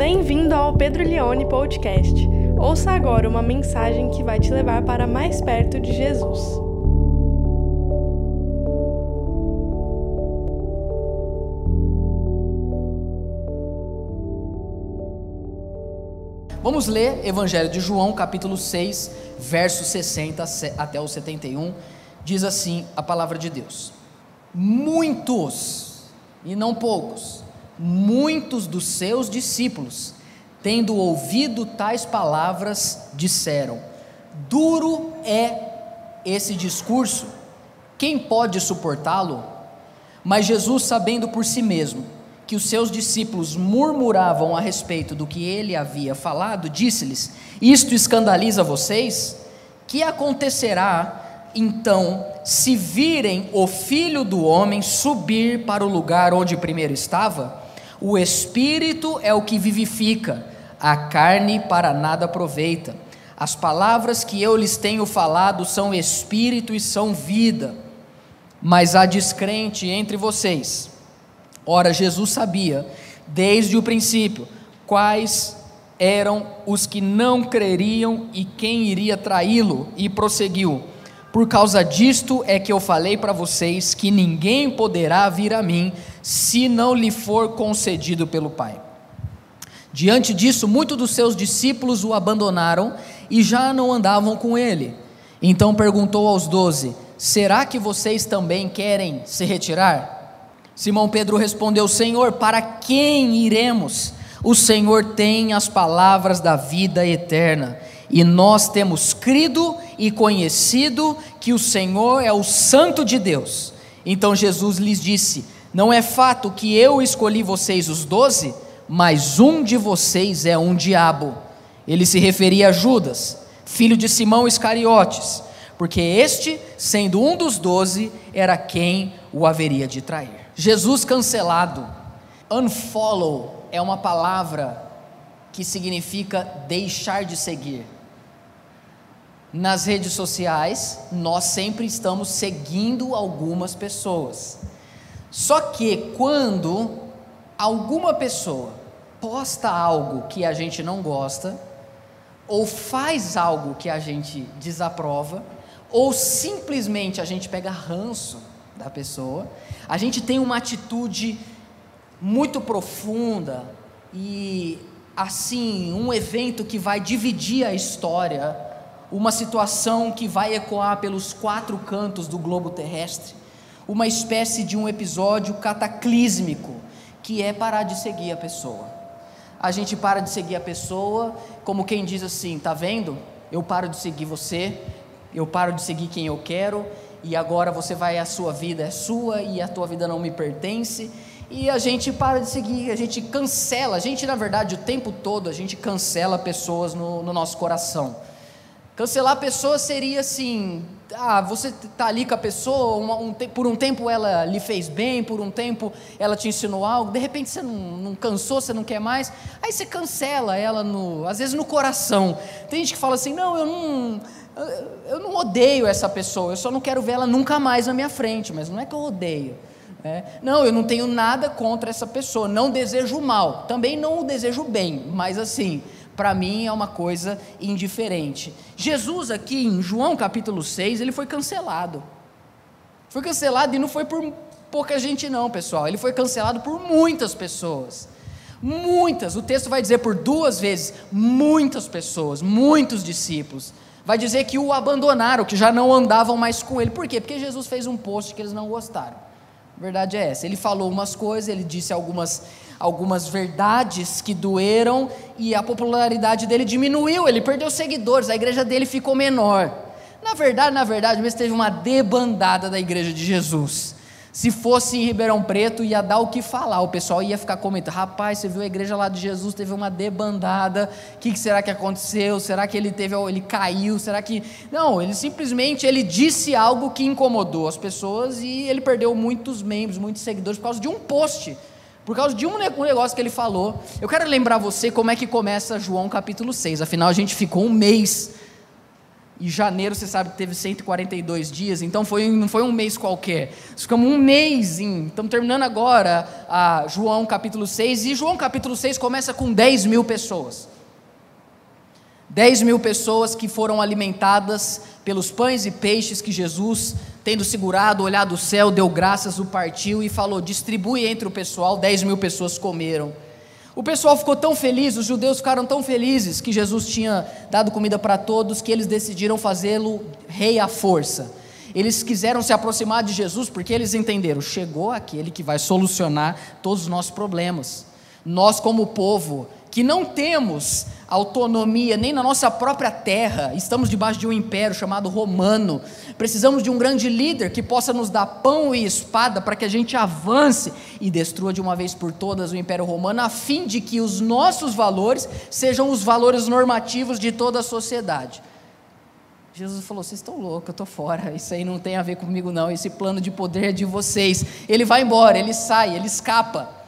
Bem-vindo ao Pedro Leone Podcast. Ouça agora uma mensagem que vai te levar para mais perto de Jesus. Vamos ler Evangelho de João, capítulo 6, versos 60 até o 71. Diz assim a palavra de Deus: Muitos, e não poucos, muitos dos seus discípulos, tendo ouvido tais palavras, disseram: Duro é esse discurso, quem pode suportá-lo? Mas Jesus, sabendo por si mesmo que os seus discípulos murmuravam a respeito do que ele havia falado, disse-lhes: Isto escandaliza vocês? Que acontecerá então se virem o filho do homem subir para o lugar onde primeiro estava? O espírito é o que vivifica, a carne para nada aproveita. As palavras que eu lhes tenho falado são espírito e são vida. Mas há descrente entre vocês. Ora, Jesus sabia, desde o princípio, quais eram os que não creriam e quem iria traí-lo, e prosseguiu: Por causa disto é que eu falei para vocês que ninguém poderá vir a mim se não lhe for concedido pelo Pai. Diante disso, muitos dos seus discípulos o abandonaram e já não andavam com ele. Então perguntou aos doze: Será que vocês também querem se retirar? Simão Pedro respondeu: Senhor, para quem iremos? O Senhor tem as palavras da vida eterna, e nós temos crido e conhecido que o Senhor é o Santo de Deus. Então Jesus lhes disse: não é fato que eu escolhi vocês os doze, mas um de vocês é um diabo. Ele se referia a Judas, filho de Simão Iscariotes, porque este, sendo um dos doze, era quem o haveria de trair. Jesus cancelado. Unfollow é uma palavra que significa deixar de seguir. Nas redes sociais, nós sempre estamos seguindo algumas pessoas. Só que quando alguma pessoa posta algo que a gente não gosta, ou faz algo que a gente desaprova, ou simplesmente a gente pega ranço da pessoa, a gente tem uma atitude muito profunda e assim, um evento que vai dividir a história, uma situação que vai ecoar pelos quatro cantos do globo terrestre uma espécie de um episódio cataclísmico, que é parar de seguir a pessoa. A gente para de seguir a pessoa, como quem diz assim: tá vendo? Eu paro de seguir você, eu paro de seguir quem eu quero, e agora você vai, a sua vida é sua e a tua vida não me pertence. E a gente para de seguir, a gente cancela, a gente na verdade o tempo todo a gente cancela pessoas no, no nosso coração. Cancelar pessoas seria assim: ah, você está ali com a pessoa, uma, um, por um tempo ela lhe fez bem, por um tempo ela te ensinou algo, de repente você não, não cansou, você não quer mais, aí você cancela ela, no, às vezes no coração. Tem gente que fala assim: não, eu não, eu não odeio essa pessoa, eu só não quero ver ela nunca mais na minha frente, mas não é que eu odeio. É, não, eu não tenho nada contra essa pessoa, não desejo mal, também não o desejo bem, mas assim, para mim é uma coisa indiferente. Jesus, aqui em João capítulo 6, ele foi cancelado. Foi cancelado e não foi por pouca gente, não, pessoal. Ele foi cancelado por muitas pessoas. Muitas, o texto vai dizer por duas vezes, muitas pessoas, muitos discípulos. Vai dizer que o abandonaram, que já não andavam mais com ele. Por quê? Porque Jesus fez um post que eles não gostaram. A verdade é essa. Ele falou umas coisas, ele disse algumas algumas verdades que doeram e a popularidade dele diminuiu, ele perdeu seguidores, a igreja dele ficou menor. Na verdade, na verdade, mesmo teve uma debandada da igreja de Jesus. Se fosse em Ribeirão Preto, ia dar o que falar. O pessoal ia ficar comentando: rapaz, você viu a igreja lá de Jesus, teve uma debandada. O que, será que aconteceu? Será que ele teve, ele caiu? Será que. Não, ele simplesmente ele disse algo que incomodou as pessoas e ele perdeu muitos membros, muitos seguidores por causa de um post por causa de um negócio que ele falou. Eu quero lembrar você como é que começa João capítulo 6. Afinal, a gente ficou um mês E janeiro, você sabe que teve 142 dias, então foi, não foi um mês qualquer. Ficamos um mês, em, estamos terminando agora a João capítulo 6, e João capítulo 6 começa com 10 mil pessoas. 10 mil pessoas que foram alimentadas pelos pães e peixes que Jesus, tendo segurado, olhado o céu, deu graças, o partiu e falou: distribui entre o pessoal. 10 mil pessoas comeram. O pessoal ficou tão feliz, os judeus ficaram tão felizes que Jesus tinha dado comida para todos que eles decidiram fazê-lo rei à força. Eles quiseram se aproximar de Jesus porque eles entenderam: chegou aquele que vai solucionar todos os nossos problemas. Nós, como povo, que não temos autonomia nem na nossa própria terra, estamos debaixo de um império chamado romano. Precisamos de um grande líder que possa nos dar pão e espada para que a gente avance e destrua de uma vez por todas o império romano, a fim de que os nossos valores sejam os valores normativos de toda a sociedade. Jesus falou: Vocês estão loucos, eu estou fora, isso aí não tem a ver comigo, não. Esse plano de poder é de vocês. Ele vai embora, ele sai, ele escapa.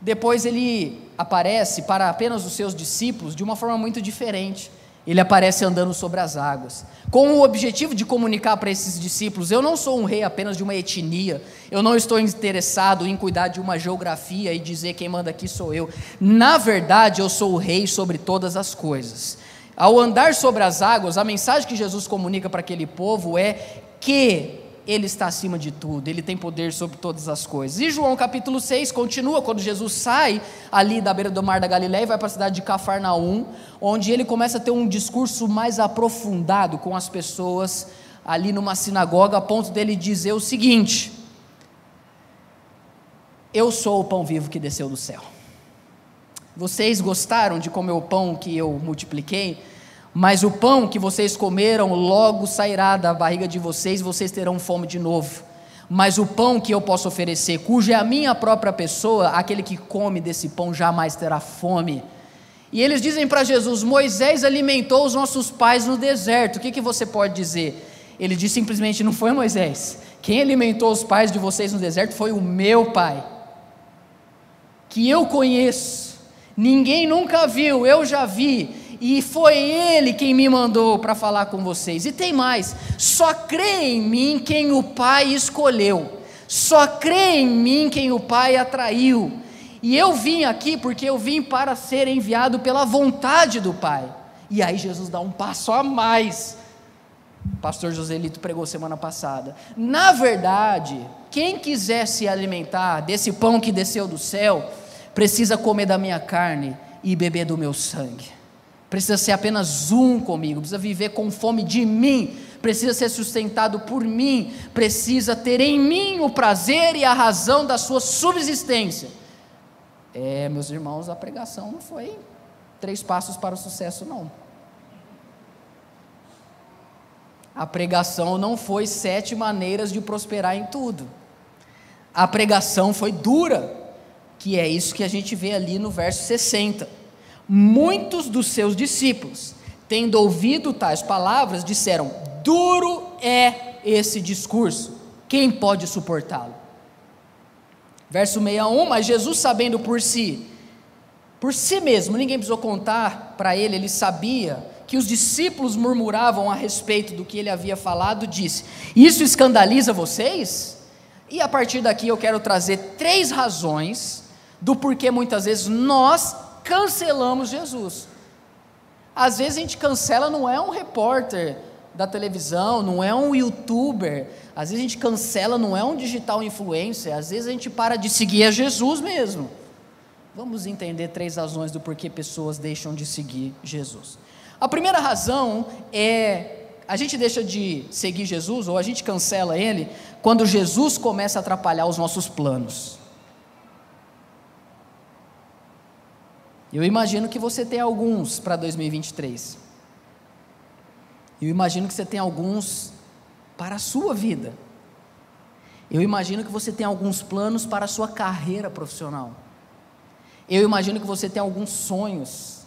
Depois ele aparece para apenas os seus discípulos de uma forma muito diferente. Ele aparece andando sobre as águas, com o objetivo de comunicar para esses discípulos: eu não sou um rei apenas de uma etnia, eu não estou interessado em cuidar de uma geografia e dizer quem manda aqui sou eu. Na verdade, eu sou o rei sobre todas as coisas. Ao andar sobre as águas, a mensagem que Jesus comunica para aquele povo é que ele está acima de tudo, Ele tem poder sobre todas as coisas. E João capítulo 6 continua quando Jesus sai ali da beira do mar da Galiléia e vai para a cidade de Cafarnaum, onde ele começa a ter um discurso mais aprofundado com as pessoas ali numa sinagoga, a ponto dele dizer o seguinte: Eu sou o pão vivo que desceu do céu. Vocês gostaram de comer o pão que eu multipliquei? Mas o pão que vocês comeram logo sairá da barriga de vocês, vocês terão fome de novo. Mas o pão que eu posso oferecer, cujo é a minha própria pessoa, aquele que come desse pão jamais terá fome. E eles dizem para Jesus: Moisés alimentou os nossos pais no deserto. O que, que você pode dizer? Ele diz simplesmente: Não foi Moisés. Quem alimentou os pais de vocês no deserto foi o meu pai, que eu conheço. Ninguém nunca viu, eu já vi e foi Ele quem me mandou para falar com vocês. E tem mais: só crê em mim quem o Pai escolheu, só crê em mim quem o Pai atraiu. E eu vim aqui porque eu vim para ser enviado pela vontade do Pai. E aí Jesus dá um passo a mais. O pastor Joselito pregou semana passada. Na verdade, quem quiser se alimentar desse pão que desceu do céu, precisa comer da minha carne e beber do meu sangue precisa ser apenas um comigo, precisa viver com fome de mim, precisa ser sustentado por mim, precisa ter em mim o prazer e a razão da sua subsistência. É, meus irmãos, a pregação não foi três passos para o sucesso, não. A pregação não foi sete maneiras de prosperar em tudo. A pregação foi dura, que é isso que a gente vê ali no verso 60. Muitos dos seus discípulos, tendo ouvido tais palavras, disseram: Duro é esse discurso, quem pode suportá-lo? Verso 61, mas Jesus sabendo por si, por si mesmo, ninguém precisou contar para ele, ele sabia que os discípulos murmuravam a respeito do que ele havia falado, disse: Isso escandaliza vocês? E a partir daqui eu quero trazer três razões do porquê muitas vezes nós cancelamos Jesus. Às vezes a gente cancela, não é um repórter da televisão, não é um youtuber, às vezes a gente cancela, não é um digital influencer, às vezes a gente para de seguir a Jesus mesmo. Vamos entender três razões do porquê pessoas deixam de seguir Jesus. A primeira razão é a gente deixa de seguir Jesus ou a gente cancela ele quando Jesus começa a atrapalhar os nossos planos. Eu imagino que você tem alguns para 2023. Eu imagino que você tem alguns para a sua vida. Eu imagino que você tem alguns planos para a sua carreira profissional. Eu imagino que você tem alguns sonhos.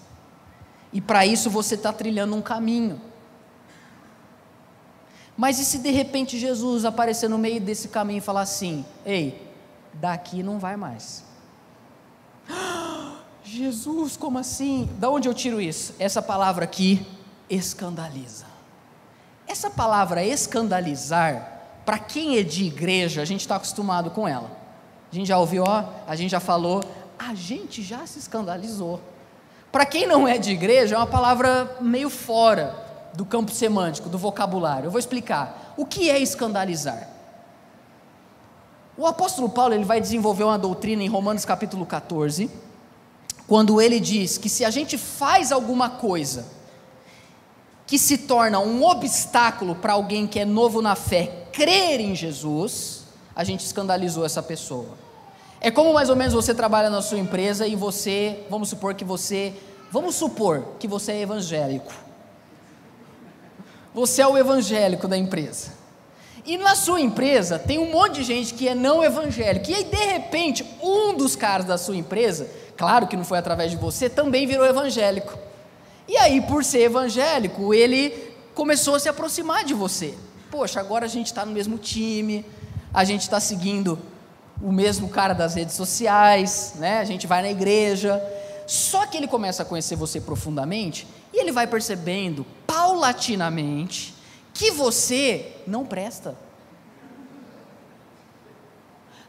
E para isso você está trilhando um caminho. Mas e se de repente Jesus aparecer no meio desse caminho e falar assim: Ei, daqui não vai mais. Jesus, como assim? Da onde eu tiro isso? Essa palavra aqui escandaliza. essa palavra escandalizar, para quem é de igreja, a gente está acostumado com ela. A gente já ouviu, ó, a gente já falou, a gente já se escandalizou. Para quem não é de igreja, é uma palavra meio fora do campo semântico, do vocabulário. Eu vou explicar. O que é escandalizar? O apóstolo Paulo ele vai desenvolver uma doutrina em Romanos capítulo 14, quando ele diz que se a gente faz alguma coisa que se torna um obstáculo para alguém que é novo na fé crer em Jesus, a gente escandalizou essa pessoa. É como mais ou menos você trabalha na sua empresa e você, vamos supor que você, vamos supor que você é evangélico. Você é o evangélico da empresa. E na sua empresa tem um monte de gente que é não evangélico. E aí, de repente, um dos caras da sua empresa, claro que não foi através de você, também virou evangélico. E aí, por ser evangélico, ele começou a se aproximar de você. Poxa, agora a gente está no mesmo time, a gente está seguindo o mesmo cara das redes sociais, né? a gente vai na igreja. Só que ele começa a conhecer você profundamente e ele vai percebendo, paulatinamente, que você não presta.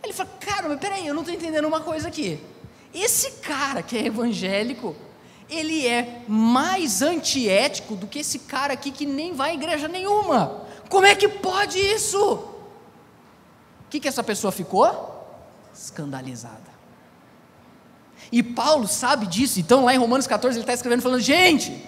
Ele fala: Cara, mas peraí, eu não estou entendendo uma coisa aqui. Esse cara que é evangélico, ele é mais antiético do que esse cara aqui que nem vai à igreja nenhuma. Como é que pode isso? O que, que essa pessoa ficou? Escandalizada. E Paulo sabe disso, então lá em Romanos 14 ele está escrevendo falando: gente,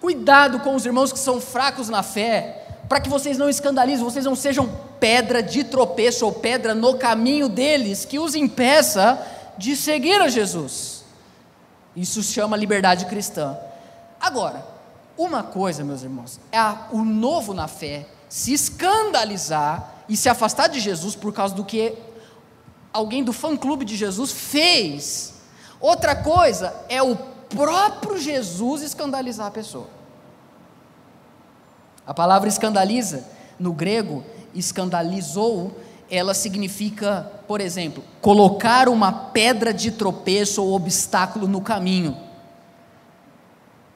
cuidado com os irmãos que são fracos na fé, para que vocês não escandalizem, vocês não sejam pedra de tropeço ou pedra no caminho deles que os impeça de seguir a Jesus. Isso se chama liberdade cristã. Agora, uma coisa, meus irmãos, é a, o novo na fé se escandalizar e se afastar de Jesus por causa do que alguém do fã-clube de Jesus fez. Outra coisa é o próprio Jesus escandalizar a pessoa. A palavra escandaliza, no grego, escandalizou, ela significa, por exemplo, colocar uma pedra de tropeço ou obstáculo no caminho,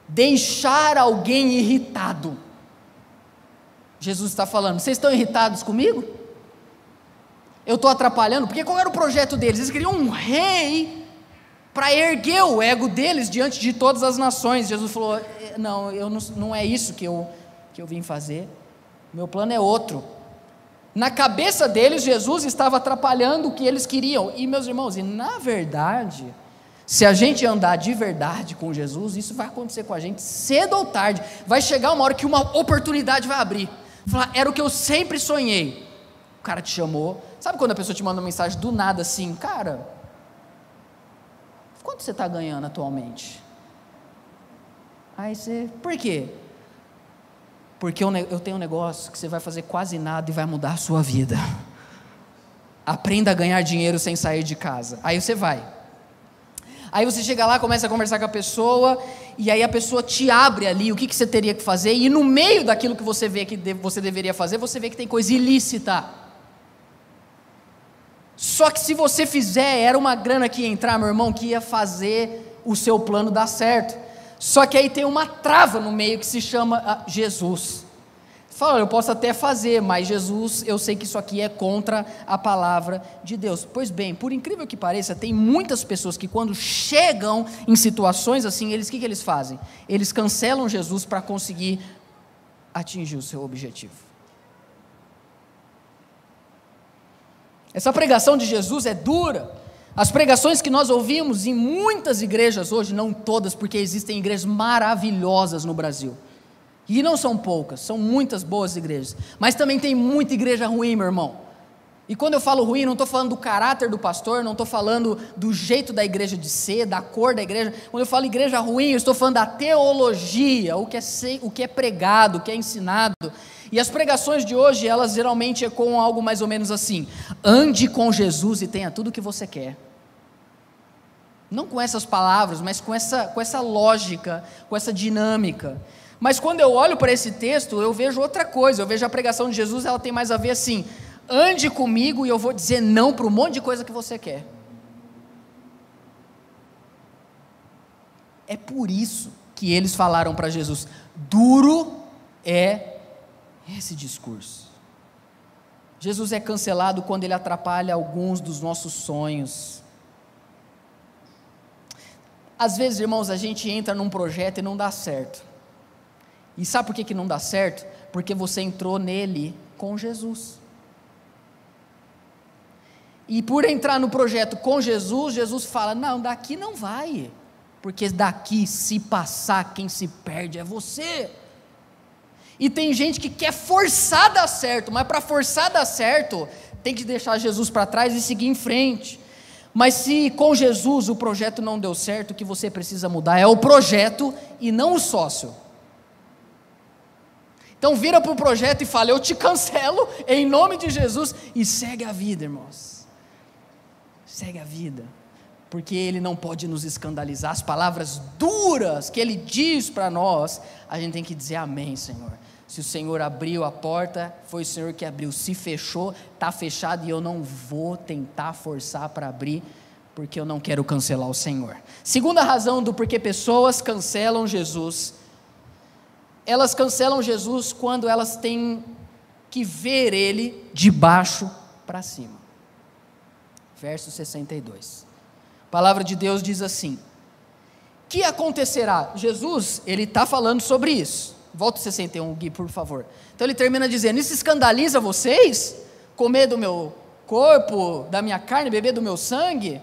deixar alguém irritado. Jesus está falando: vocês estão irritados comigo? Eu estou atrapalhando? Porque qual era o projeto deles? Eles queriam um rei para erguer o ego deles diante de todas as nações. Jesus falou: não, eu não, não é isso que eu que eu vim fazer. Meu plano é outro. Na cabeça deles, Jesus estava atrapalhando o que eles queriam. E, meus irmãos, e na verdade, se a gente andar de verdade com Jesus, isso vai acontecer com a gente cedo ou tarde. Vai chegar uma hora que uma oportunidade vai abrir. Falar, era o que eu sempre sonhei. O cara te chamou. Sabe quando a pessoa te manda uma mensagem do nada assim, cara? Quanto você está ganhando atualmente? Aí você, por quê? Porque eu tenho um negócio que você vai fazer quase nada e vai mudar a sua vida. Aprenda a ganhar dinheiro sem sair de casa. Aí você vai. Aí você chega lá, começa a conversar com a pessoa, e aí a pessoa te abre ali o que, que você teria que fazer, e no meio daquilo que você vê que você deveria fazer, você vê que tem coisa ilícita. Só que se você fizer, era uma grana que ia entrar, meu irmão, que ia fazer o seu plano dar certo. Só que aí tem uma trava no meio que se chama ah, Jesus. Fala, eu posso até fazer, mas Jesus, eu sei que isso aqui é contra a palavra de Deus. Pois bem, por incrível que pareça, tem muitas pessoas que quando chegam em situações assim, eles o que, que eles fazem? Eles cancelam Jesus para conseguir atingir o seu objetivo. Essa pregação de Jesus é dura. As pregações que nós ouvimos em muitas igrejas hoje, não todas, porque existem igrejas maravilhosas no Brasil. E não são poucas, são muitas boas igrejas. Mas também tem muita igreja ruim, meu irmão. E quando eu falo ruim, não estou falando do caráter do pastor, não estou falando do jeito da igreja de ser, da cor da igreja. Quando eu falo igreja ruim, eu estou falando da teologia, o que é, o que é pregado, o que é ensinado. E as pregações de hoje, elas geralmente com algo mais ou menos assim: ande com Jesus e tenha tudo o que você quer. Não com essas palavras, mas com essa, com essa lógica, com essa dinâmica. Mas quando eu olho para esse texto, eu vejo outra coisa. Eu vejo a pregação de Jesus, ela tem mais a ver assim: ande comigo e eu vou dizer não para um monte de coisa que você quer. É por isso que eles falaram para Jesus: duro é Esse discurso. Jesus é cancelado quando ele atrapalha alguns dos nossos sonhos. Às vezes, irmãos, a gente entra num projeto e não dá certo. E sabe por que, que não dá certo? Porque você entrou nele com Jesus. E por entrar no projeto com Jesus, Jesus fala: não, daqui não vai, porque daqui, se passar, quem se perde é você. E tem gente que quer forçar dar certo, mas para forçar dar certo, tem que deixar Jesus para trás e seguir em frente. Mas se com Jesus o projeto não deu certo, o que você precisa mudar é o projeto e não o sócio. Então vira para o projeto e fala: Eu te cancelo em nome de Jesus e segue a vida, irmãos. Segue a vida, porque Ele não pode nos escandalizar. As palavras duras que Ele diz para nós, a gente tem que dizer Amém, Senhor. Se o Senhor abriu a porta, foi o Senhor que abriu. Se fechou, está fechado e eu não vou tentar forçar para abrir, porque eu não quero cancelar o Senhor. Segunda razão do porquê pessoas cancelam Jesus elas cancelam Jesus quando elas têm que ver ele de baixo para cima. Verso 62. A palavra de Deus diz assim: Que acontecerá? Jesus, ele está falando sobre isso. Volta 61, Gui, por favor. Então ele termina dizendo: Isso escandaliza vocês? Comer do meu corpo, da minha carne, beber do meu sangue?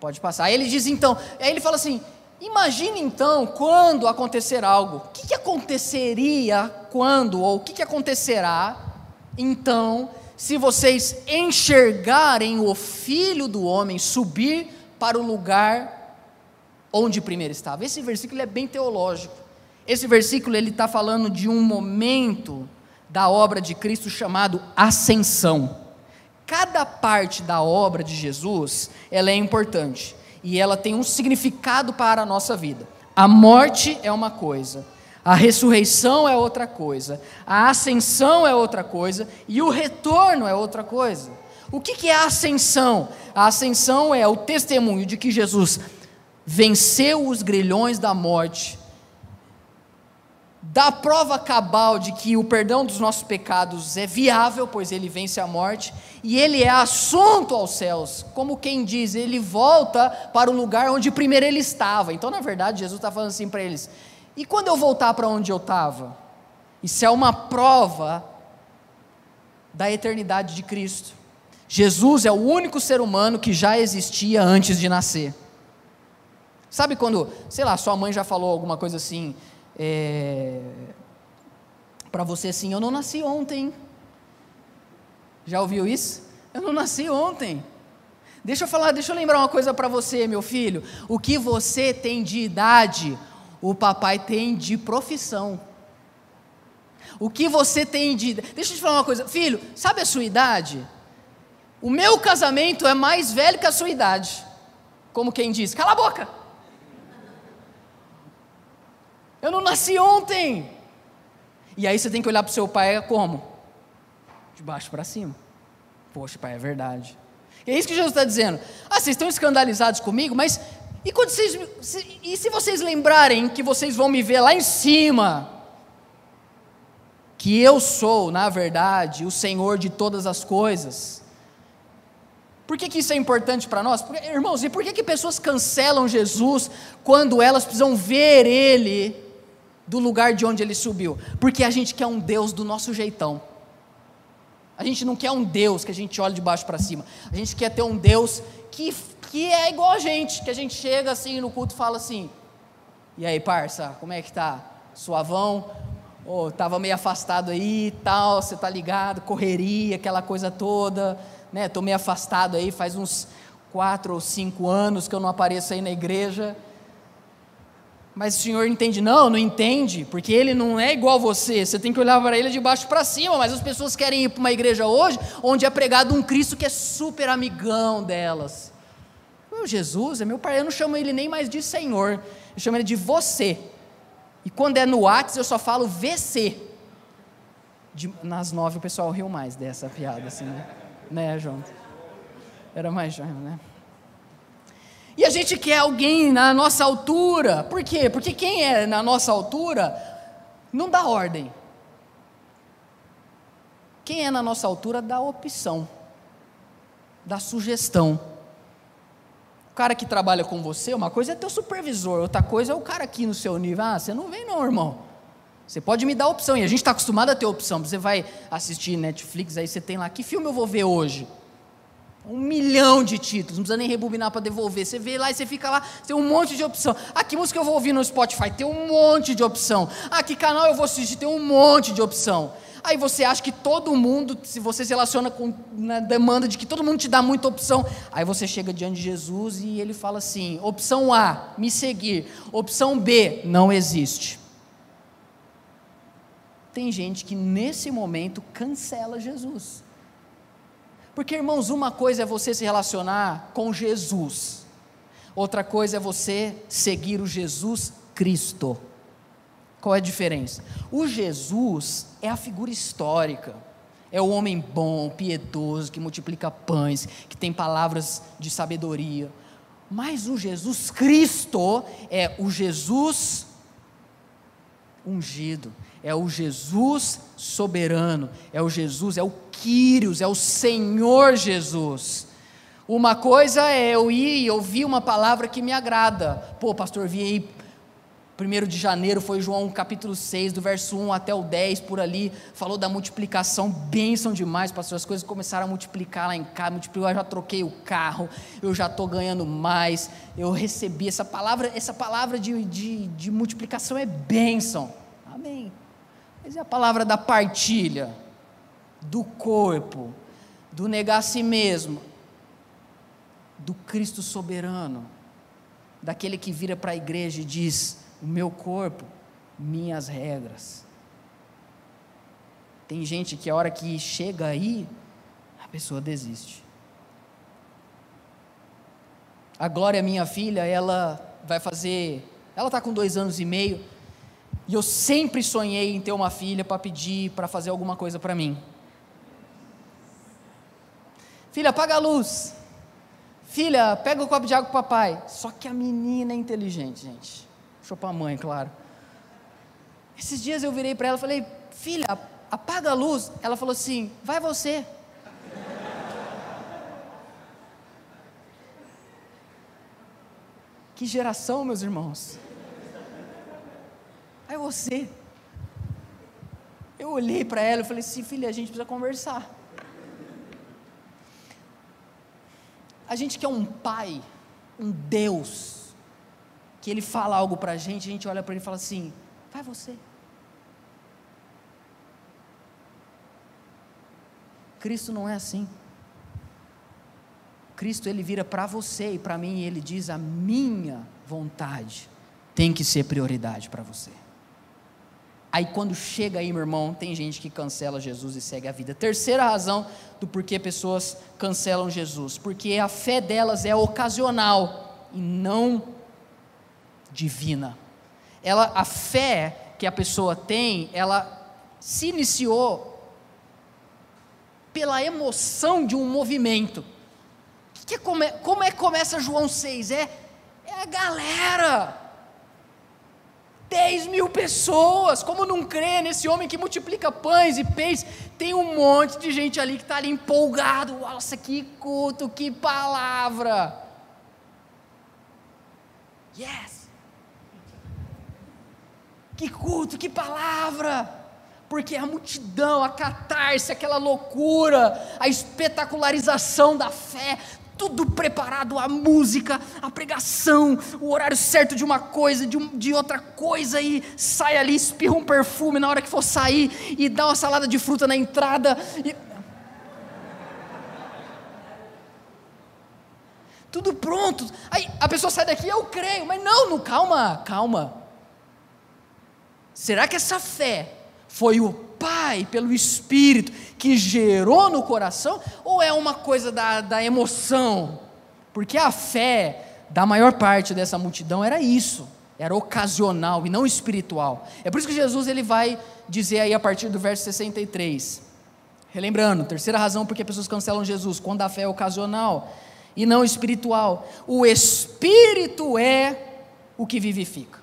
Pode passar. Aí ele diz então, aí ele fala assim: Imagine então quando acontecer algo. O que, que aconteceria quando, ou o que, que acontecerá então, se vocês enxergarem o filho do homem subir para o lugar onde primeiro estava? Esse versículo é bem teológico. Esse versículo ele está falando de um momento da obra de Cristo chamado ascensão. Cada parte da obra de Jesus ela é importante e ela tem um significado para a nossa vida. A morte é uma coisa, a ressurreição é outra coisa, a ascensão é outra coisa e o retorno é outra coisa. O que, é a ascensão? A ascensão é o testemunho de que Jesus venceu os grilhões da morte dá prova cabal de que o perdão dos nossos pecados é viável, pois ele vence a morte, e ele é assunto aos céus, como quem diz, ele volta para o lugar onde primeiro ele estava. Então, na verdade, Jesus está falando assim para eles: e quando eu voltar para onde eu estava? Isso é uma prova da eternidade de Cristo. Jesus é o único ser humano que já existia antes de nascer. Sabe quando, sei lá, sua mãe já falou alguma coisa assim, é, para você assim: Eu não nasci ontem. Já ouviu isso? Eu não nasci ontem. Deixa eu falar, deixa eu lembrar uma coisa para você, meu filho. O que você tem de idade, o papai tem de profissão. O que você tem de. Deixa eu te falar uma coisa, filho, sabe a sua idade? O meu casamento é mais velho que a sua idade. Como quem diz, cala a boca. Eu não nasci ontem. E aí você tem que olhar para o seu pai como? De baixo para cima. Poxa, pai, é verdade. É isso que Jesus está dizendo. Ah, vocês estão escandalizados comigo, mas e, quando vocês, se, e se vocês lembrarem que vocês vão me ver lá em cima? Que eu sou, na verdade, o Senhor de todas as coisas. Por que, que isso é importante para nós? Porque, irmãos, e por que, que pessoas cancelam Jesus quando elas precisam ver Ele do lugar de onde ele subiu, porque a gente quer um Deus do nosso jeitão. A gente não quer um Deus que a gente olha de baixo para cima. A gente quer ter um Deus que, que é igual a gente, que a gente chega assim no culto e fala assim: "E aí, parça, como é que tá? Suavão? Ou oh, tava meio afastado aí, tal, você tá ligado, correria, aquela coisa toda, né? Tô meio afastado aí, faz uns quatro ou cinco anos que eu não apareço aí na igreja. Mas o Senhor entende? Não, não entende, porque Ele não é igual a você. Você tem que olhar para Ele de baixo para cima. Mas as pessoas querem ir para uma igreja hoje, onde é pregado um Cristo que é super amigão delas. Meu Jesus é meu pai. Eu não chamo Ele nem mais de Senhor. Eu chamo Ele de você. E quando é no WhatsApp, eu só falo VC. De, nas nove o pessoal riu mais dessa piada, assim, né? Né, João? Era mais João, né? E a gente quer alguém na nossa altura. Por quê? Porque quem é na nossa altura não dá ordem. Quem é na nossa altura dá opção, dá sugestão. O cara que trabalha com você, uma coisa é teu supervisor, outra coisa é o cara aqui no seu nível. Ah, você não vem não, irmão. Você pode me dar opção, e a gente está acostumado a ter opção. Você vai assistir Netflix, aí você tem lá, que filme eu vou ver hoje? Um milhão de títulos, não precisa nem rebobinar para devolver. Você vê lá e você fica lá, tem um monte de opção. Ah, que música eu vou ouvir no Spotify? Tem um monte de opção. Ah, que canal eu vou assistir? Tem um monte de opção. Aí você acha que todo mundo, se você se relaciona com na demanda de que todo mundo te dá muita opção, aí você chega diante de Jesus e ele fala assim: opção A, me seguir. Opção B, não existe. Tem gente que nesse momento cancela Jesus. Porque, irmãos, uma coisa é você se relacionar com Jesus, outra coisa é você seguir o Jesus Cristo. Qual é a diferença? O Jesus é a figura histórica, é o homem bom, piedoso, que multiplica pães, que tem palavras de sabedoria. Mas o Jesus Cristo é o Jesus ungido, é o Jesus soberano, é o Jesus, é o Quírios, é o Senhor Jesus. Uma coisa é eu ir e ouvir uma palavra que me agrada. Pô, pastor, vi aí, 1 de janeiro foi João capítulo 6, do verso 1 até o 10, por ali, falou da multiplicação, bênção demais, pastor, as coisas começaram a multiplicar lá em casa, multiplicar, eu já troquei o carro, eu já estou ganhando mais, eu recebi essa palavra, essa palavra de, de, de multiplicação é bênção, amém, mas é a palavra da partilha, do corpo, do negar a si mesmo, do Cristo soberano, daquele que vira para a igreja e diz: O meu corpo, minhas regras. Tem gente que a hora que chega aí, a pessoa desiste. A Glória, minha filha, ela vai fazer. Ela está com dois anos e meio. E eu sempre sonhei em ter uma filha para pedir para fazer alguma coisa para mim. Filha, apaga a luz. Filha, pega o copo de água o papai. Só que a menina é inteligente, gente. Deixa para a mãe, claro. Esses dias eu virei para ela e falei: Filha, apaga a luz. Ela falou assim: Vai você. Que geração, meus irmãos. Vai você. Eu olhei para ela e falei assim: Filha, a gente precisa conversar. A gente quer um pai, um Deus, que ele fala algo para a gente, a gente olha para ele e fala assim: vai você. Cristo não é assim. Cristo ele vira para você e para mim e ele diz: a minha vontade tem que ser prioridade para você. Aí quando chega aí, meu irmão, tem gente que cancela Jesus e segue a vida. Terceira razão do porquê pessoas cancelam Jesus, porque a fé delas é ocasional e não divina. Ela, a fé que a pessoa tem, ela se iniciou pela emoção de um movimento. Que é, como, é, como é que começa João 6? É, é a galera 10 mil pessoas, como não crê nesse homem que multiplica pães e peixes? Tem um monte de gente ali que está ali empolgado. Nossa, que culto, que palavra. Yes. Que culto, que palavra. Porque a multidão, a catarse, aquela loucura, a espetacularização da fé, tudo preparado, a música, a pregação, o horário certo de uma coisa, de, um, de outra coisa, e sai ali, espirra um perfume na hora que for sair, e dá uma salada de fruta na entrada. E... Tudo pronto. Aí a pessoa sai daqui, eu creio, mas não, não, calma, calma. Será que essa fé foi o Pai, pelo Espírito, que gerou no coração, ou é uma coisa da, da emoção? Porque a fé da maior parte dessa multidão era isso, era ocasional e não espiritual. É por isso que Jesus ele vai dizer aí a partir do verso 63. Relembrando, terceira razão porque pessoas cancelam Jesus, quando a fé é ocasional e não espiritual. O espírito é o que vivifica.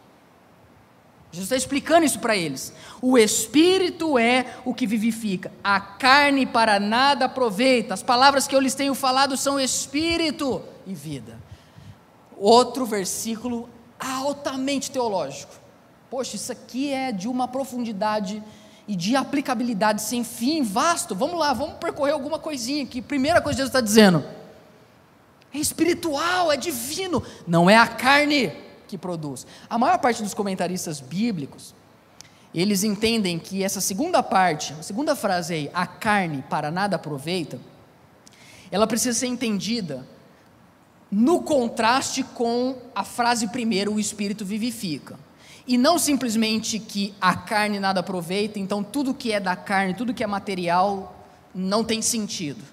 Jesus está explicando isso para eles. O Espírito é o que vivifica, a carne para nada aproveita. As palavras que eu lhes tenho falado são Espírito e vida. Outro versículo altamente teológico. Poxa, isso aqui é de uma profundidade e de aplicabilidade sem fim, vasto. Vamos lá, vamos percorrer alguma coisinha aqui. Primeira coisa que Jesus está dizendo: é espiritual, é divino, não é a carne que produz. A maior parte dos comentaristas bíblicos, eles entendem que essa segunda parte, a segunda frase aí, a carne para nada aproveita, ela precisa ser entendida no contraste com a frase primeira, o espírito vivifica. E não simplesmente que a carne nada aproveita, então tudo que é da carne, tudo que é material, não tem sentido.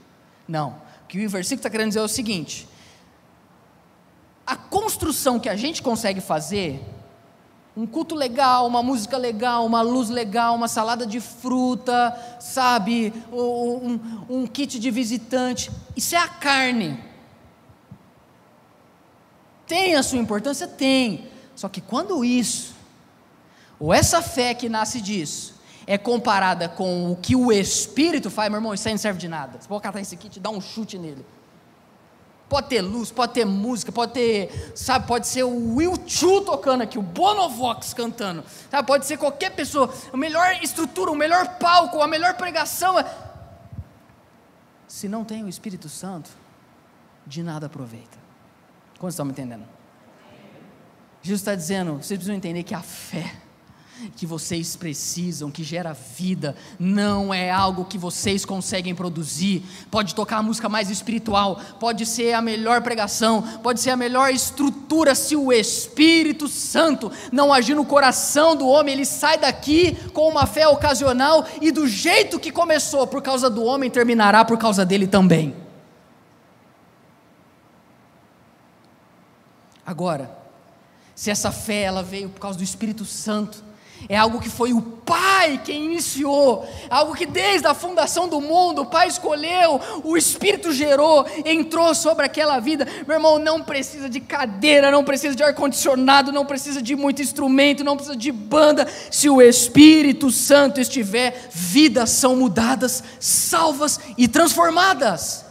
Não. O que o versículo está querendo dizer é o seguinte: a construção que a gente consegue fazer, um culto legal, uma música legal, uma luz legal, uma salada de fruta, sabe, um, um kit de visitante, isso é a carne. Tem a sua importância? Tem. Só que quando isso, ou essa fé que nasce disso, é comparada com o que o Espírito faz, meu irmão, isso aí não serve de nada. Você pode catar esse kit e dar um chute nele. Pode ter luz, pode ter música, pode ter, sabe, pode ser o Will Chu tocando aqui, o Bonovox cantando, sabe, pode ser qualquer pessoa, a melhor estrutura, o melhor palco, a melhor pregação. Se não tem o Espírito Santo, de nada aproveita. Como estão me entendendo? Jesus está dizendo, vocês precisam entender que a fé que vocês precisam, que gera vida, não é algo que vocês conseguem produzir. Pode tocar a música mais espiritual, pode ser a melhor pregação, pode ser a melhor estrutura, se o Espírito Santo não agir no coração do homem, ele sai daqui com uma fé ocasional e do jeito que começou por causa do homem, terminará por causa dele também. Agora, se essa fé ela veio por causa do Espírito Santo, é algo que foi o Pai quem iniciou, algo que desde a fundação do mundo o Pai escolheu, o Espírito gerou, entrou sobre aquela vida. Meu irmão, não precisa de cadeira, não precisa de ar-condicionado, não precisa de muito instrumento, não precisa de banda. Se o Espírito Santo estiver, vidas são mudadas, salvas e transformadas.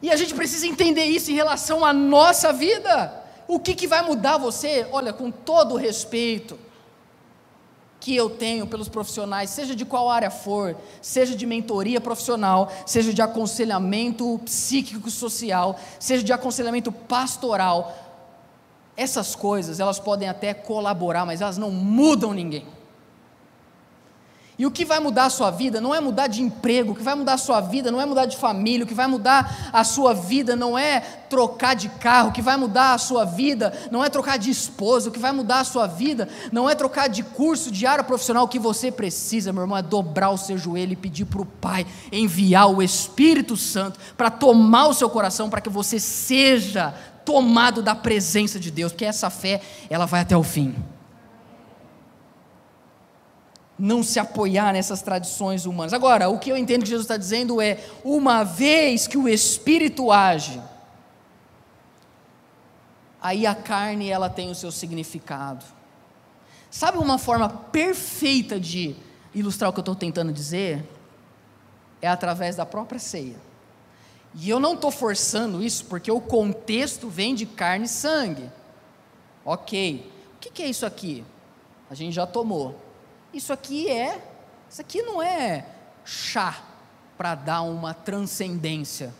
E a gente precisa entender isso em relação à nossa vida. O que, que vai mudar você? Olha, com todo o respeito que eu tenho pelos profissionais, seja de qual área for, seja de mentoria profissional, seja de aconselhamento psíquico social, seja de aconselhamento pastoral, essas coisas, elas podem até colaborar, mas elas não mudam ninguém. E o que vai mudar a sua vida não é mudar de emprego, o que vai mudar a sua vida não é mudar de família, o que vai mudar a sua vida não é trocar de carro, o que vai mudar a sua vida não é trocar de esposa, o que vai mudar a sua vida não é trocar de curso, de área profissional, o que você precisa, meu irmão, é dobrar o seu joelho e pedir para o Pai enviar o Espírito Santo para tomar o seu coração, para que você seja tomado da presença de Deus, porque essa fé, ela vai até o fim não se apoiar nessas tradições humanas. Agora, o que eu entendo que Jesus está dizendo é: uma vez que o Espírito age, aí a carne ela tem o seu significado. Sabe uma forma perfeita de ilustrar o que eu estou tentando dizer? É através da própria ceia. E eu não estou forçando isso porque o contexto vem de carne e sangue. Ok. O que, que é isso aqui? A gente já tomou. Isso aqui é, isso aqui não é chá para dar uma transcendência.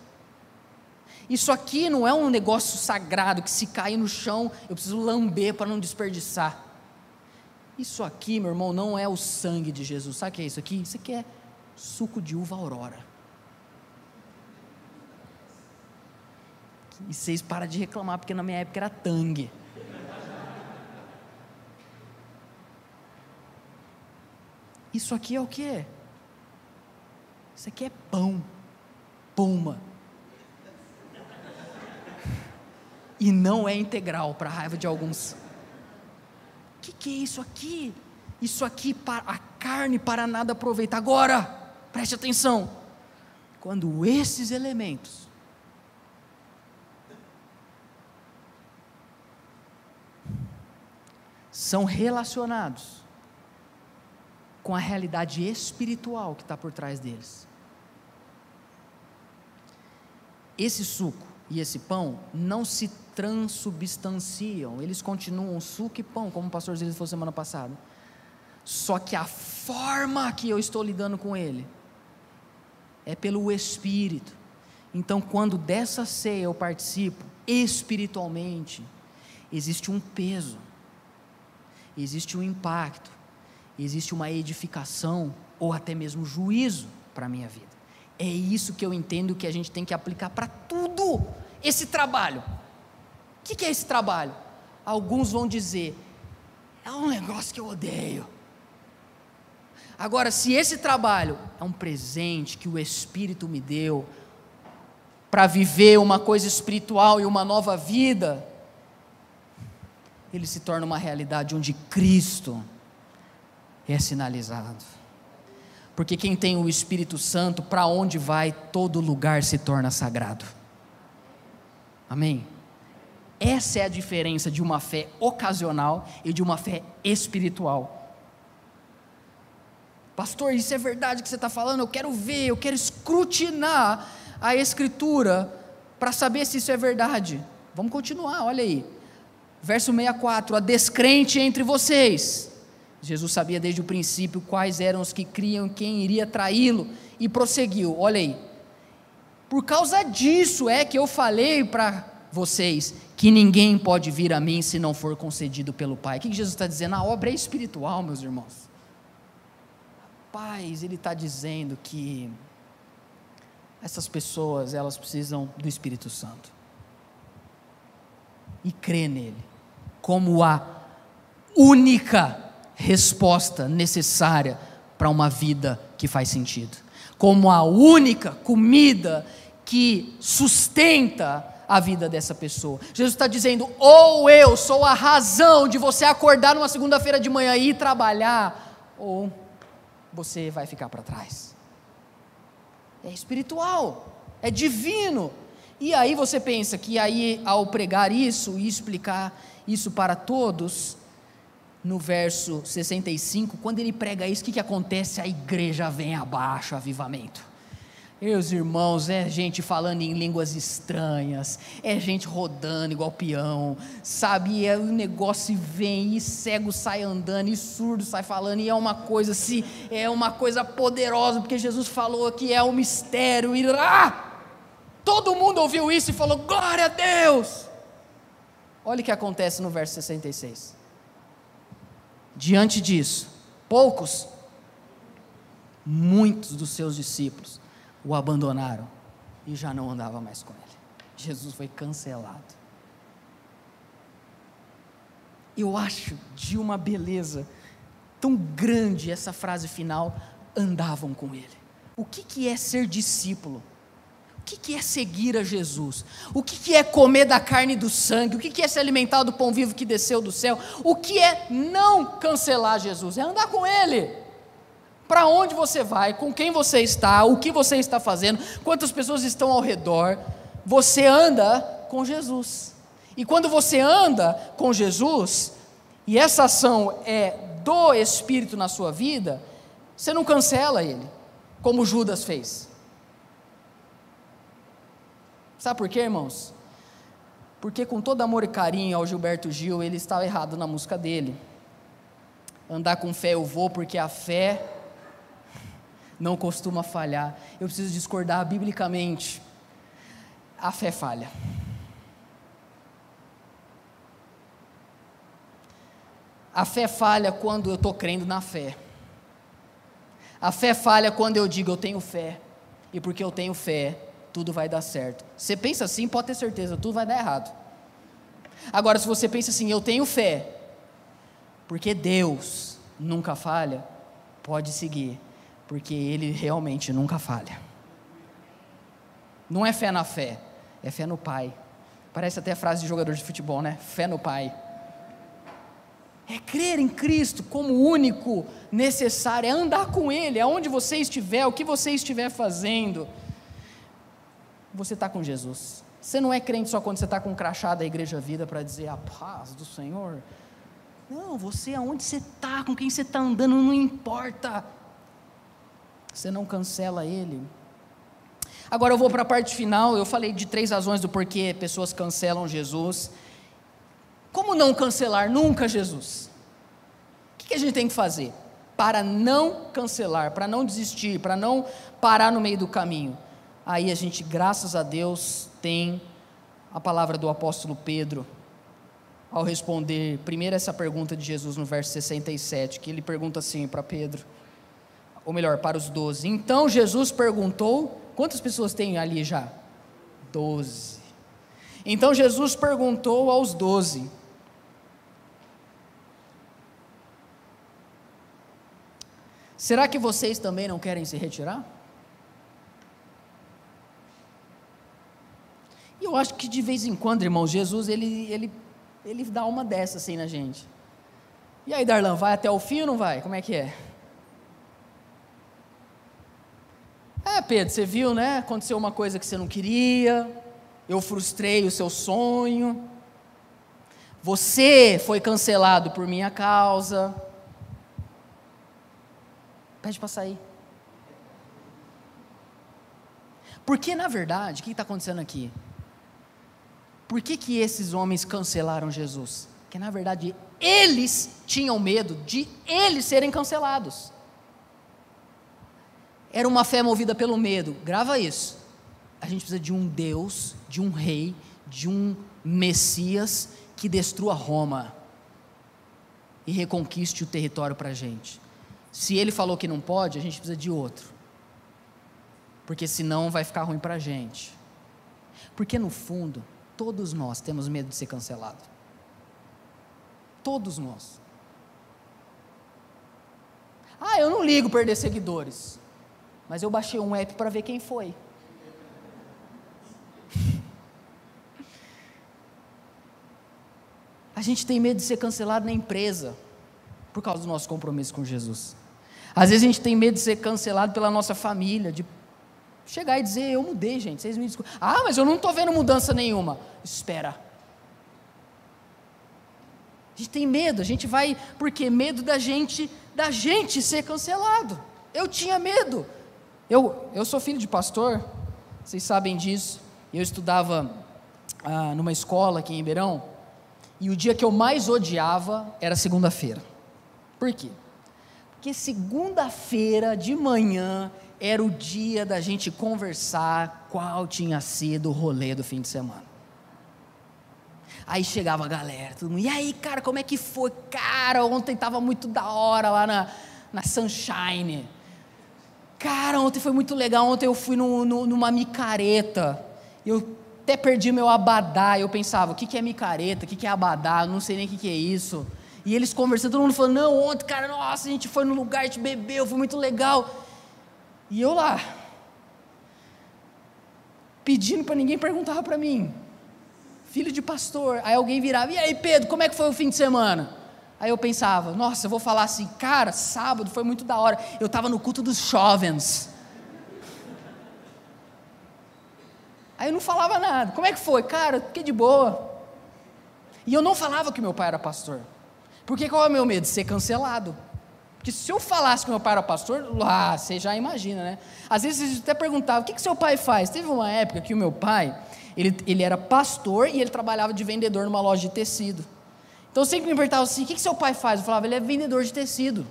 Isso aqui não é um negócio sagrado que se cair no chão eu preciso lamber para não desperdiçar. Isso aqui, meu irmão, não é o sangue de Jesus. Sabe o que é isso aqui? Isso aqui é suco de uva aurora. E vocês param de reclamar, porque na minha época era tangue. Isso aqui é o que? Isso aqui é pão, puma. E não é integral, para a raiva de alguns. O que, que é isso aqui? Isso aqui, para a carne para nada aproveitar. Agora, preste atenção. Quando esses elementos são relacionados com a realidade espiritual que está por trás deles. Esse suco e esse pão não se transubstanciam, eles continuam suco e pão, como o pastor Zilis falou semana passada. Só que a forma que eu estou lidando com ele é pelo Espírito. Então, quando dessa ceia eu participo espiritualmente, existe um peso, existe um impacto, existe uma edificação ou até mesmo juízo para a minha vida. É isso que eu entendo que a gente tem que aplicar para tudo esse trabalho. O que, que é esse trabalho? Alguns vão dizer, é um negócio que eu odeio. Agora, se esse trabalho é um presente que o Espírito me deu para viver uma coisa espiritual e uma nova vida, ele se torna uma realidade onde Cristo é sinalizado. Porque quem tem o Espírito Santo, para onde vai, todo lugar se torna sagrado. Amém? Essa é a diferença de uma fé ocasional e de uma fé espiritual. Pastor, isso é verdade que você está falando? Eu quero ver, eu quero escrutinar a Escritura para saber se isso é verdade. Vamos continuar, olha aí. Verso 64: A descrente entre vocês. Jesus sabia desde o princípio quais eram os que criam quem iria traí-lo e prosseguiu. Olha aí. Por causa disso é que eu falei para vocês que ninguém pode vir a mim se não for concedido pelo Pai. O que Jesus está dizendo? A obra é espiritual, meus irmãos. Paz, ele está dizendo que essas pessoas, elas precisam do Espírito Santo. E crer nele como a única resposta necessária para uma vida que faz sentido, como a única comida que sustenta a vida dessa pessoa. Jesus está dizendo: ou eu sou a razão de você acordar numa segunda-feira de manhã e ir trabalhar, ou você vai ficar para trás. É espiritual, é divino. E aí você pensa que aí ao pregar isso e explicar isso para todos, no verso 65, quando ele prega isso, o que, que acontece? A igreja vem abaixo, avivamento. Meus irmãos, é gente falando em línguas estranhas, é gente rodando igual peão, sabe? E é, o negócio vem, e cego sai andando, e surdo sai falando, e é uma coisa assim, é uma coisa poderosa, porque Jesus falou que é um mistério, e ah! todo mundo ouviu isso e falou: glória a Deus! Olha o que acontece no verso 66. Diante disso, poucos, muitos dos seus discípulos o abandonaram e já não andava mais com ele. Jesus foi cancelado. Eu acho de uma beleza tão grande essa frase final, andavam com ele. O que, que é ser discípulo? Que, que é seguir a Jesus? O que, é comer da carne e do sangue? O que é se alimentar do pão vivo que desceu do céu? O que é não cancelar Jesus? É andar com Ele. Para onde você vai, com quem você está, o que você está fazendo, quantas pessoas estão ao redor, você anda com Jesus. E quando você anda com Jesus, e essa ação é do Espírito na sua vida, você não cancela ele, como Judas fez. Sabe por quê, irmãos? Porque com todo amor e carinho ao Gilberto Gil, ele estava errado na música dele. Andar com fé eu vou, porque a fé não costuma falhar. Eu preciso discordar biblicamente. A fé falha. A fé falha quando eu estou crendo na fé. A fé falha quando eu digo eu tenho fé. E porque eu tenho fé, tudo vai dar certo. Você pensa assim, pode ter certeza, tudo vai dar errado. Agora, se você pensa assim, eu tenho fé, porque Deus nunca falha, pode seguir, porque Ele realmente nunca falha. Não é fé na fé, é fé no Pai. Parece até a frase de jogador de futebol, né? Fé no Pai. É crer em Cristo como único necessário, é andar com Ele, aonde você estiver, o que você estiver fazendo você está com Jesus. Você não é crente só quando você está com um crachá da Igreja Vida para dizer a paz do Senhor. Não, você, aonde você está, com quem você está andando, não importa. Você não cancela ele. Agora eu vou para a parte final. Eu falei de três razões do porquê pessoas cancelam Jesus. Como não cancelar nunca Jesus? O que a gente tem que fazer para não cancelar, para não desistir, para não parar no meio do caminho? Aí a gente, graças a Deus, tem a palavra do apóstolo Pedro ao responder primeiro essa pergunta de Jesus no verso 67, que ele pergunta assim para Pedro, ou melhor, para os doze. Então Jesus perguntou: quantas pessoas tem ali já? Doze. Então Jesus perguntou aos doze: Será que vocês também não querem se retirar? Eu acho que de vez em quando, irmãos, Jesus ele, ele, ele dá uma dessa assim na gente. E aí, Darlan, vai até o fim ou não vai? Como é que é? É, Pedro, você viu, né? Aconteceu uma coisa que você não queria, eu frustrei o seu sonho, você foi cancelado por minha causa. Pede para sair. Porque, na verdade, o que está acontecendo aqui? Por que, que esses homens cancelaram Jesus? Porque, na verdade, eles tinham medo de eles serem cancelados. Era uma fé movida pelo medo. Grava isso. A gente precisa de um Deus, de um rei, de um Messias que destrua Roma e reconquiste o território para a gente. Se ele falou que não pode, a gente precisa de outro. Porque senão vai ficar ruim para a gente. Porque no fundo, todos nós temos medo de ser cancelado. Todos nós. Ah, eu não ligo perder seguidores. Mas eu baixei um app para ver quem foi. A gente tem medo de ser cancelado na empresa por causa do nosso compromisso com Jesus. Às vezes a gente tem medo de ser cancelado pela nossa família, de chegar e dizer: Eu mudei, gente, vocês me desculpem. Ah, mas eu não estou vendo mudança nenhuma. Espera. A gente tem medo, a gente vai, porque medo da gente, da gente ser cancelado. Eu tinha medo. Eu, eu sou filho de pastor, vocês sabem disso. Eu estudava ah, numa escola aqui em Ribeirão, e o dia que eu mais odiava era segunda-feira. Por quê? Porque segunda-feira de manhã era o dia da gente conversar qual tinha sido o rolê do fim de semana. Aí chegava a galera, todo mundo, e aí, cara, como é que foi? Cara, ontem estava muito da hora lá na, na Sunshine. Cara, ontem foi muito legal. Ontem eu fui no, no, numa micareta. Eu até perdi meu abadá. Eu pensava, o que, que é micareta? O que, que é abadá? Eu não sei nem o que, que é isso. E eles conversando, todo mundo falando, não, ontem, cara, nossa, a gente foi no lugar, a gente bebeu, foi muito legal. E eu lá, pedindo para ninguém perguntar para mim. Filho de pastor. Aí alguém virava, e aí Pedro, como é que foi o fim de semana? Aí eu pensava, nossa, eu vou falar assim, cara, sábado foi muito da hora. Eu estava no culto dos jovens. Aí eu não falava nada. Como é que foi? Cara, fiquei de boa. E eu não falava que meu pai era pastor. Porque qual é o meu medo? Ser cancelado. Porque se eu falasse que meu pai era pastor, lá, você já imagina, né? Às vezes você até perguntava, o que, que seu pai faz? Teve uma época que o meu pai, ele, ele era pastor e ele trabalhava de vendedor numa loja de tecido. Então eu sempre me perguntava assim, o que, que seu pai faz? Eu falava, ele é vendedor de tecido.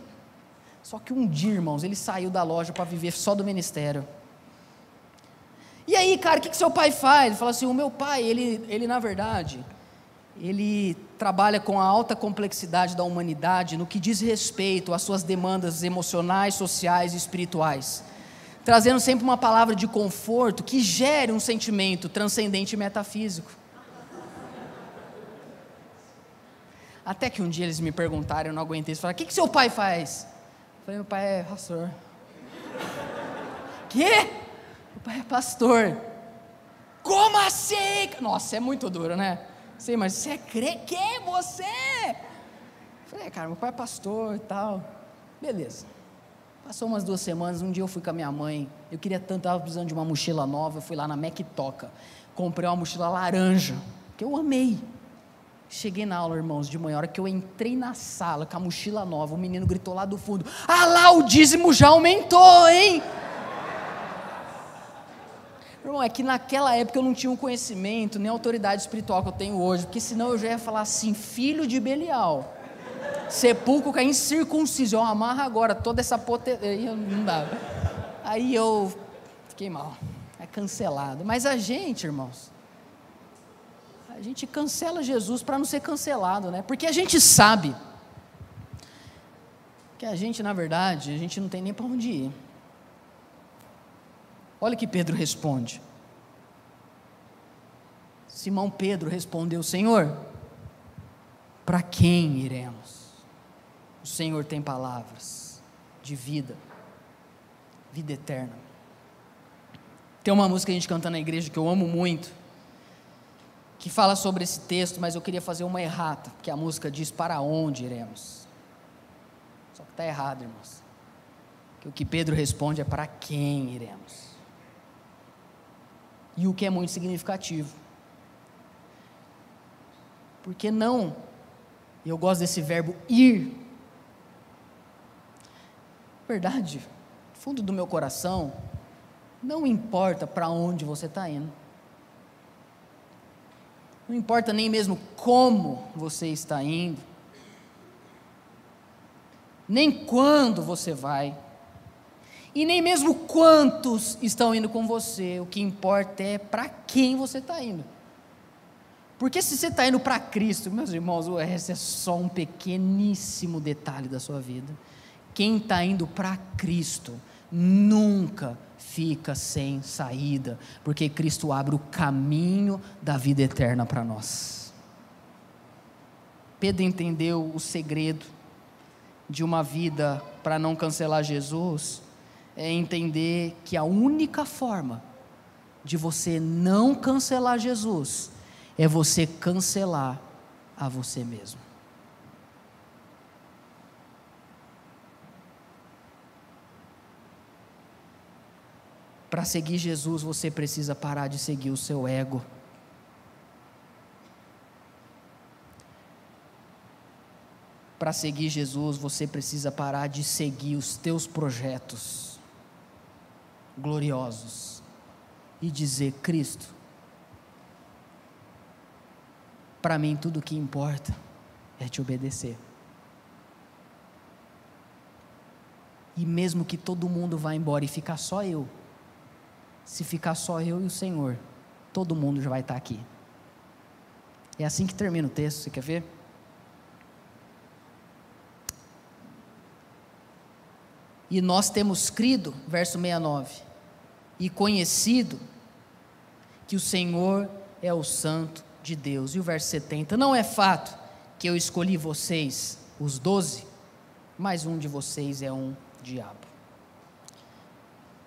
Só que um dia, irmãos, ele saiu da loja para viver só do ministério. E aí, cara, o que, que seu pai faz? Ele fala assim, o meu pai, ele, ele na verdade, ele trabalha com a alta complexidade da humanidade no que diz respeito às suas demandas emocionais, sociais e espirituais, trazendo sempre uma palavra de conforto que gere um sentimento transcendente e metafísico. Até que um dia eles me perguntaram, eu não aguentei, eles falaram, o que, que seu pai faz? Eu falei, meu pai é pastor. Quê? Meu pai é pastor. Como assim? Nossa, é muito duro, né? Sei, mas você crê que é você? falei, é, cara, meu pai é pastor e tal. Beleza. Passou umas duas semanas, um dia eu fui com a minha mãe. Eu queria tanto, estava precisando de uma mochila nova. Eu fui lá na Mac Toca. Comprei uma mochila laranja, que eu amei. Cheguei na aula, irmãos, de manhã, a hora que eu entrei na sala com a mochila nova, o menino gritou lá do fundo: Ah lá, o dízimo já aumentou, hein? Irmão, é que naquela época eu não tinha um conhecimento, nem autoridade espiritual que eu tenho hoje, porque senão eu já ia falar assim: filho de Belial, sepulcro que é incircunciso, eu amarro agora toda essa potência. Não dá. Aí eu fiquei mal, é cancelado. Mas a gente, irmãos, a gente cancela Jesus para não ser cancelado, né? Porque a gente sabe que a gente, na verdade, a gente não tem nem para onde ir. Olha que Pedro responde. Simão Pedro respondeu: Senhor, para quem iremos? O Senhor tem palavras de vida, vida eterna. Tem uma música que a gente canta na igreja que eu amo muito que fala sobre esse texto, mas eu queria fazer uma errata, porque a música diz para onde iremos. Só que está errado, irmãos. Que o que Pedro responde é para quem iremos. E o que é muito significativo. Porque não, eu gosto desse verbo ir. Verdade, fundo do meu coração, não importa para onde você está indo. Não importa nem mesmo como você está indo, nem quando você vai, e nem mesmo quantos estão indo com você. O que importa é para quem você está indo. Porque se você está indo para Cristo, meus irmãos, esse é só um pequeníssimo detalhe da sua vida. Quem está indo para Cristo nunca fica sem saída, porque Cristo abre o caminho da vida eterna para nós. Pedro entendeu o segredo de uma vida para não cancelar Jesus, é entender que a única forma de você não cancelar Jesus é você cancelar a você mesmo. Para seguir Jesus, você precisa parar de seguir o seu ego. Para seguir Jesus, você precisa parar de seguir os teus projetos gloriosos e dizer: Cristo, para mim tudo o que importa é te obedecer. E mesmo que todo mundo vá embora e ficar só eu, se ficar só eu e o Senhor, todo mundo já vai estar aqui. É assim que termina o texto, você quer ver? E nós temos crido, verso 69, e conhecido que o Senhor é o Santo de Deus. E o verso 70, não é fato que eu escolhi vocês, os doze, mas um de vocês é um diabo.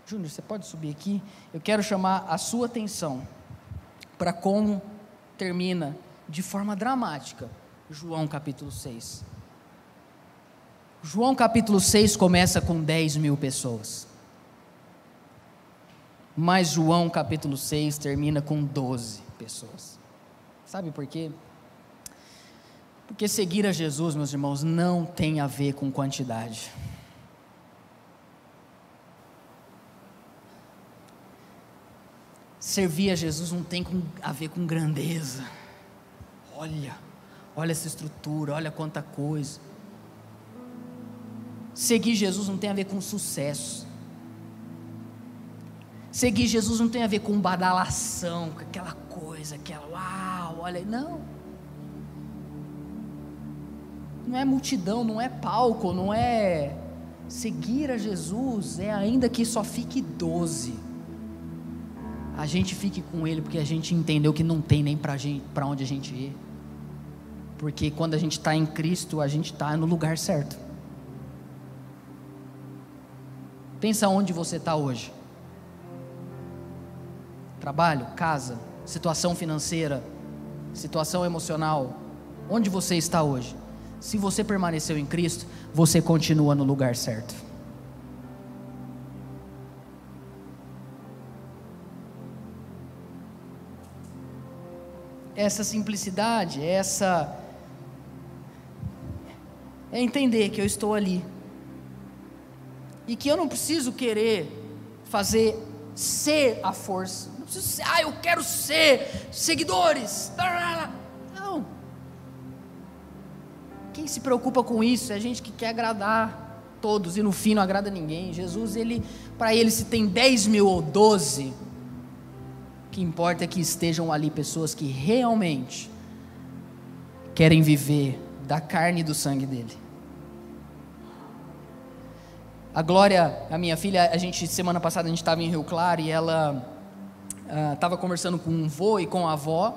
Júnior, você pode subir aqui? Eu quero chamar a sua atenção para como termina de forma dramática João capítulo 6. João capítulo 6 começa com 10 mil pessoas. Mas João capítulo 6 termina com 12 pessoas. Sabe por quê? Porque seguir a Jesus, meus irmãos, não tem a ver com quantidade. servir a Jesus não tem a ver com grandeza. Olha, olha essa estrutura, olha quanta coisa. Seguir Jesus não tem a ver com sucesso. Seguir Jesus não tem a ver com badalação, com aquela coisa, aquela uau, olha, não. Não é multidão, não é palco, não é. Seguir a Jesus é ainda que só fique doze a gente fique com Ele porque a gente entendeu que não tem nem para onde a gente ir. Porque quando a gente está em Cristo, a gente está no lugar certo. Pensa onde você está hoje: trabalho, casa, situação financeira, situação emocional. Onde você está hoje? Se você permaneceu em Cristo, você continua no lugar certo. essa simplicidade, essa é entender que eu estou ali e que eu não preciso querer fazer ser a força. Preciso ser, ah, eu quero ser seguidores. Não. Quem se preocupa com isso é gente que quer agradar todos e no fim não agrada ninguém. Jesus, ele, para ele, se tem 10 mil ou 12, o que importa é que estejam ali pessoas que realmente querem viver da carne e do sangue dele. A Glória, a minha filha, a gente semana passada a gente estava em Rio Claro e ela estava uh, conversando com um vô e com a avó.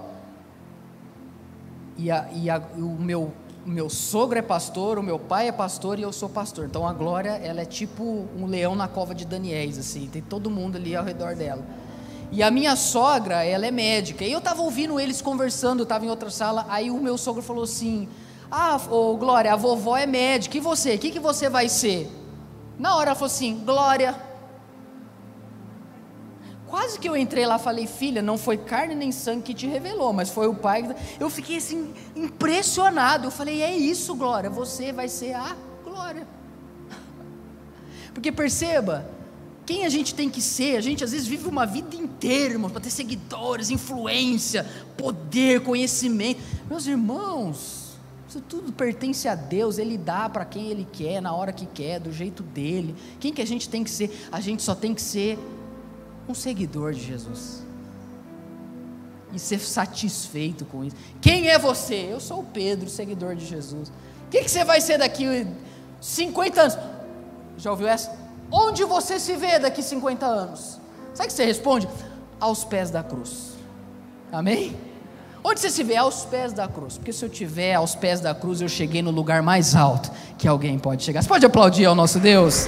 E, a, e a, o meu meu sogro é pastor, o meu pai é pastor e eu sou pastor. Então a Glória, ela é tipo um leão na cova de Daniéis, assim, tem todo mundo ali ao redor dela. E a minha sogra, ela é médica. E eu estava ouvindo eles conversando, estava em outra sala, aí o meu sogro falou assim: Ah, ô, Glória, a vovó é médica, e você? O que, que você vai ser? Na hora ela falou assim: Glória. Quase que eu entrei lá e falei, filha, não foi carne nem sangue que te revelou, mas foi o Pai. Eu fiquei assim, impressionado. Eu falei, é isso, Glória, você vai ser a Glória. Porque perceba, quem a gente tem que ser, a gente às vezes vive uma vida inteira, irmãos, para ter seguidores, influência, poder, conhecimento. Meus irmãos, isso tudo pertence a Deus, Ele dá para quem Ele quer, na hora que quer, do jeito dele. Quem que a gente tem que ser? A gente só tem que ser um seguidor de Jesus. E ser satisfeito com isso. Quem é você? Eu sou o Pedro, seguidor de Jesus. O que, que você vai ser daqui 50 anos? Já ouviu essa? Onde você se vê daqui 50 anos? Sabe o que você responde? Aos pés da cruz. Amém? Onde você se vê? Aos pés da cruz. Porque se eu estiver aos pés da cruz, eu cheguei no lugar mais alto que alguém pode chegar. Você pode aplaudir ao nosso Deus?